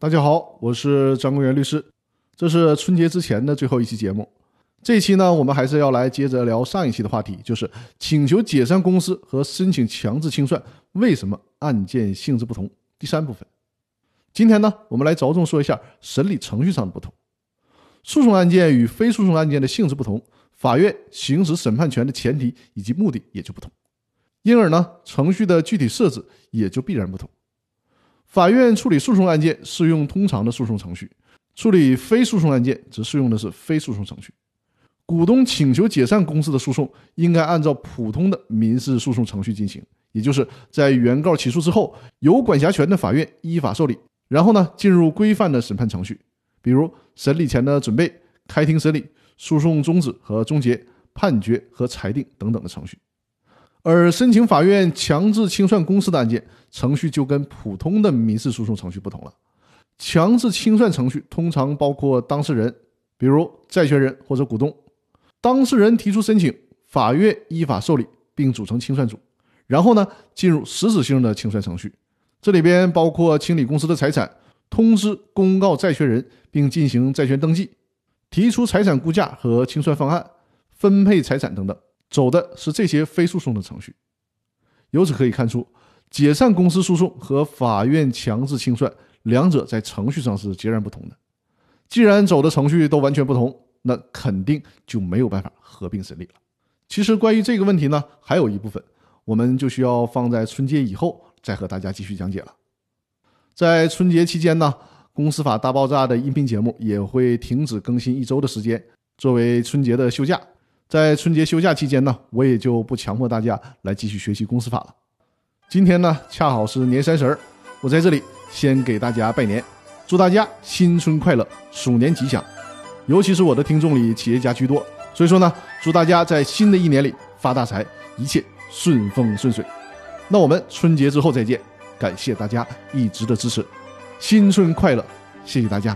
大家好，我是张公元律师，这是春节之前的最后一期节目。这一期呢，我们还是要来接着聊上一期的话题，就是请求解散公司和申请强制清算为什么案件性质不同。第三部分，今天呢，我们来着重说一下审理程序上的不同。诉讼案件与非诉讼案件的性质不同，法院行使审判权的前提以及目的也就不同，因而呢，程序的具体设置也就必然不同。法院处理诉讼案件适用通常的诉讼程序，处理非诉讼案件则适用的是非诉讼程序。股东请求解散公司的诉讼应该按照普通的民事诉讼程序进行，也就是在原告起诉之后，有管辖权的法院依法受理，然后呢进入规范的审判程序，比如审理前的准备、开庭审理、诉讼终止和终结、判决和裁定等等的程序。而申请法院强制清算公司的案件程序就跟普通的民事诉讼程序不同了。强制清算程序通常包括当事人，比如债权人或者股东。当事人提出申请，法院依法受理并组成清算组，然后呢进入实质性的清算程序。这里边包括清理公司的财产、通知公告债权人并进行债权登记、提出财产估价和清算方案、分配财产等等。走的是这些非诉讼的程序，由此可以看出，解散公司诉讼和法院强制清算两者在程序上是截然不同的。既然走的程序都完全不同，那肯定就没有办法合并审理了。其实关于这个问题呢，还有一部分我们就需要放在春节以后再和大家继续讲解了。在春节期间呢，《公司法大爆炸》的音频节目也会停止更新一周的时间，作为春节的休假。在春节休假期间呢，我也就不强迫大家来继续学习公司法了。今天呢，恰好是年三十儿，我在这里先给大家拜年，祝大家新春快乐，鼠年吉祥。尤其是我的听众里企业家居多，所以说呢，祝大家在新的一年里发大财，一切顺风顺水。那我们春节之后再见，感谢大家一直的支持，新春快乐，谢谢大家。